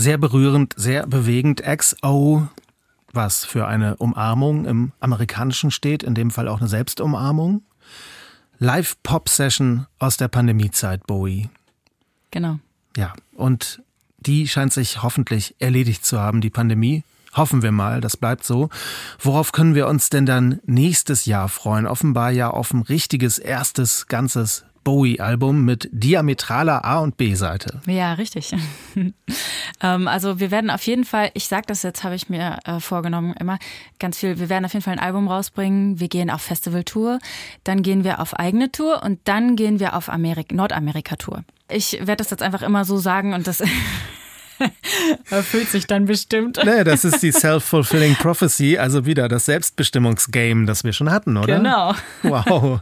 Sehr berührend, sehr bewegend. XO, was für eine Umarmung im Amerikanischen steht, in dem Fall auch eine Selbstumarmung. Live-Pop-Session aus der Pandemiezeit, Bowie. Genau. Ja, und die scheint sich hoffentlich erledigt zu haben, die Pandemie. Hoffen wir mal, das bleibt so. Worauf können wir uns denn dann nächstes Jahr freuen? Offenbar ja auf ein richtiges erstes ganzes Bowie-Album mit diametraler A- und B-Seite. Ja, richtig. ähm, also wir werden auf jeden Fall, ich sag das jetzt, habe ich mir äh, vorgenommen, immer ganz viel, wir werden auf jeden Fall ein Album rausbringen, wir gehen auf Festival-Tour, dann gehen wir auf eigene Tour und dann gehen wir auf Amerik Nordamerika-Tour. Ich werde das jetzt einfach immer so sagen und das erfüllt sich dann bestimmt. Nee, das ist die Self-Fulfilling Prophecy, also wieder das Selbstbestimmungsgame, das wir schon hatten, oder? Genau. Wow.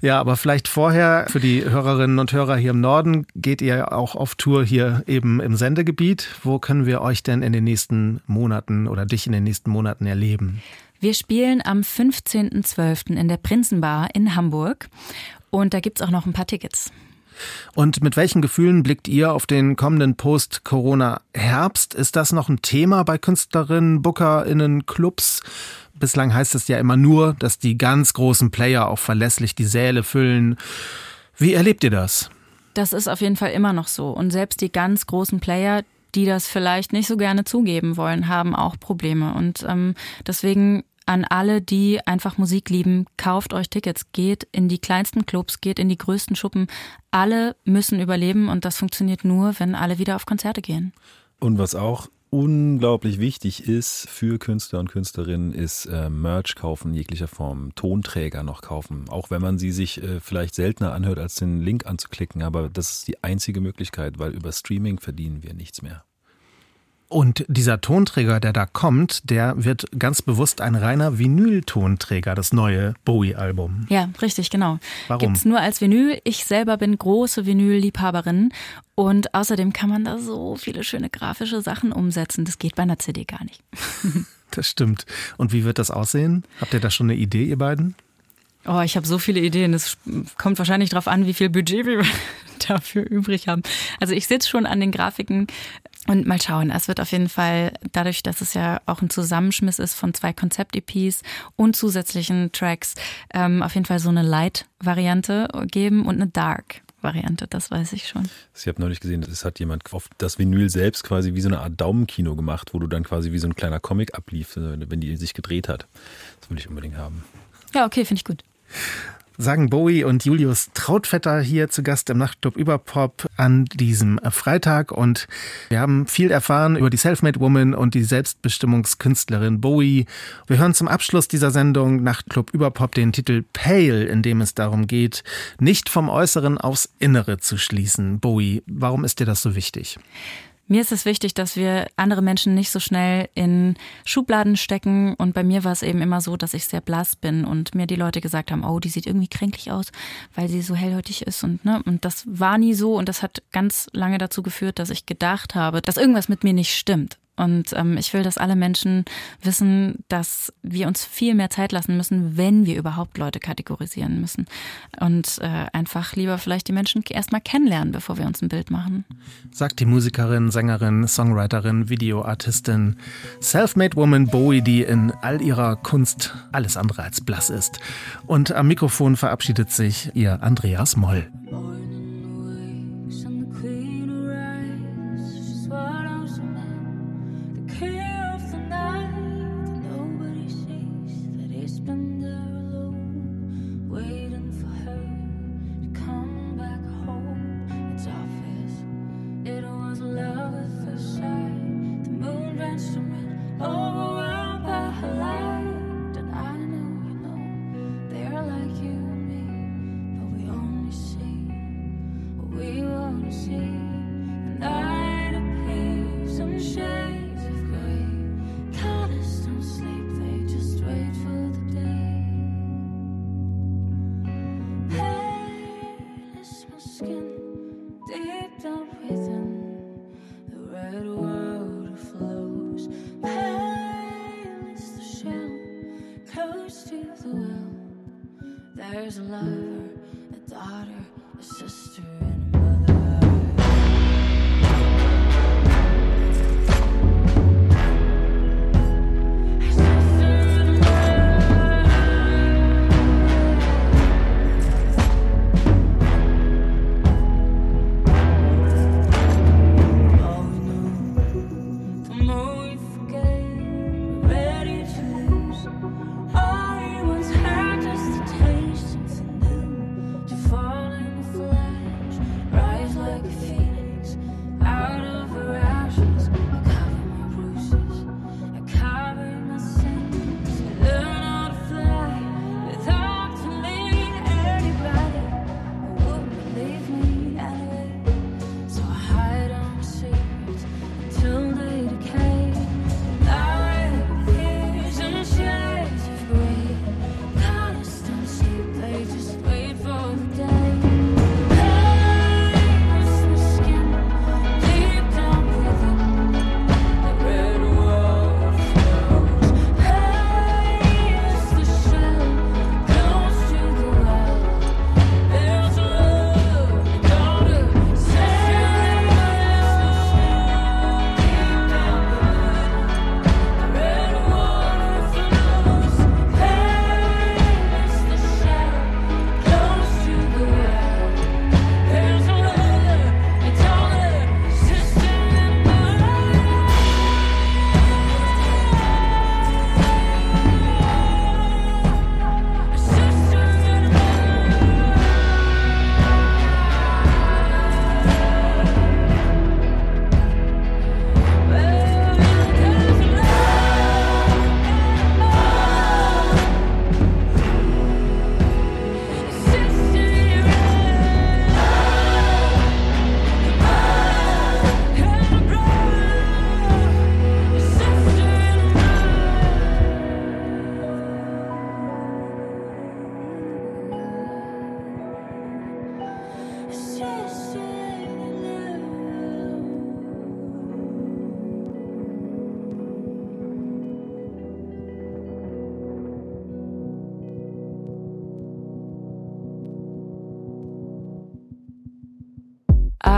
Ja, aber vielleicht vorher für die Hörerinnen und Hörer hier im Norden geht ihr auch auf Tour hier eben im Sendegebiet. Wo können wir euch denn in den nächsten Monaten oder dich in den nächsten Monaten erleben? Wir spielen am 15.12. in der Prinzenbar in Hamburg und da gibt's auch noch ein paar Tickets. Und mit welchen Gefühlen blickt ihr auf den kommenden Post-Corona-Herbst? Ist das noch ein Thema bei Künstlerinnen, BookerInnen, Clubs? Bislang heißt es ja immer nur, dass die ganz großen Player auch verlässlich die Säle füllen. Wie erlebt ihr das? Das ist auf jeden Fall immer noch so. Und selbst die ganz großen Player, die das vielleicht nicht so gerne zugeben wollen, haben auch Probleme. Und ähm, deswegen an alle, die einfach Musik lieben, kauft euch Tickets, geht in die kleinsten Clubs, geht in die größten Schuppen. Alle müssen überleben und das funktioniert nur, wenn alle wieder auf Konzerte gehen. Und was auch unglaublich wichtig ist für Künstler und Künstlerinnen, ist äh, Merch kaufen jeglicher Form, Tonträger noch kaufen, auch wenn man sie sich äh, vielleicht seltener anhört, als den Link anzuklicken, aber das ist die einzige Möglichkeit, weil über Streaming verdienen wir nichts mehr. Und dieser Tonträger, der da kommt, der wird ganz bewusst ein reiner Vinyl-Tonträger, das neue Bowie-Album. Ja, richtig, genau. Warum? Gibt's nur als Vinyl. Ich selber bin große Vinyl-Liebhaberin und außerdem kann man da so viele schöne grafische Sachen umsetzen. Das geht bei einer CD gar nicht. Das stimmt. Und wie wird das aussehen? Habt ihr da schon eine Idee, ihr beiden? Oh, ich habe so viele Ideen. Es kommt wahrscheinlich darauf an, wie viel Budget wir dafür übrig haben. Also ich sitze schon an den Grafiken und mal schauen. Es wird auf jeden Fall, dadurch, dass es ja auch ein Zusammenschmiss ist von zwei Konzept-EPs und zusätzlichen Tracks, ähm, auf jeden Fall so eine Light-Variante geben und eine Dark. Variante, das weiß ich schon. Ich habe neulich gesehen, das hat jemand auf das Vinyl selbst quasi wie so eine Art Daumenkino gemacht, wo du dann quasi wie so ein kleiner Comic ablief, wenn die sich gedreht hat. Das will ich unbedingt haben. Ja, okay, finde ich gut. Sagen Bowie und Julius Trautvetter hier zu Gast im Nachtclub Überpop an diesem Freitag und wir haben viel erfahren über die Selfmade Woman und die Selbstbestimmungskünstlerin Bowie. Wir hören zum Abschluss dieser Sendung Nachtclub Überpop den Titel Pale, in dem es darum geht, nicht vom Äußeren aufs Innere zu schließen. Bowie, warum ist dir das so wichtig? Mir ist es wichtig, dass wir andere Menschen nicht so schnell in Schubladen stecken. Und bei mir war es eben immer so, dass ich sehr blass bin und mir die Leute gesagt haben, oh, die sieht irgendwie kränklich aus, weil sie so hellhäutig ist. Und, ne, und das war nie so. Und das hat ganz lange dazu geführt, dass ich gedacht habe, dass irgendwas mit mir nicht stimmt. Und ähm, ich will, dass alle Menschen wissen, dass wir uns viel mehr Zeit lassen müssen, wenn wir überhaupt Leute kategorisieren müssen. Und äh, einfach lieber vielleicht die Menschen erstmal kennenlernen, bevor wir uns ein Bild machen. Sagt die Musikerin, Sängerin, Songwriterin, Videoartistin, Selfmade Woman Bowie, die in all ihrer Kunst alles andere als blass ist. Und am Mikrofon verabschiedet sich ihr Andreas Moll.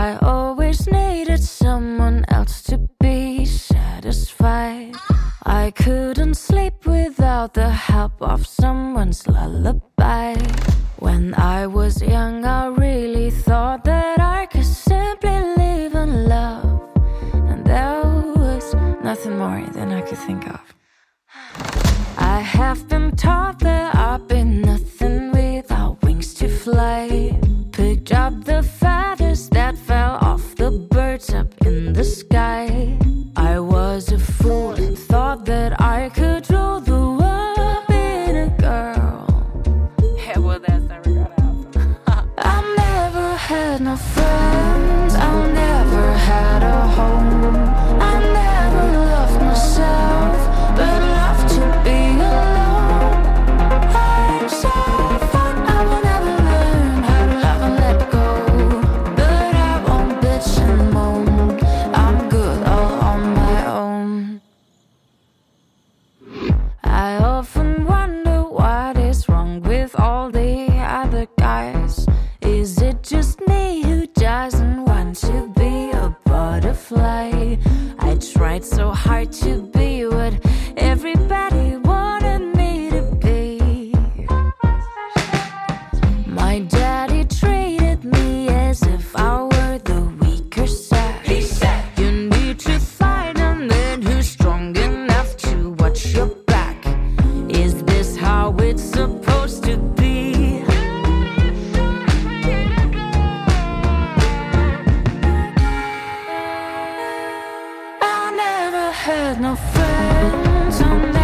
I always needed someone else to be satisfied. I couldn't sleep without the help of someone's lullaby. had no friends.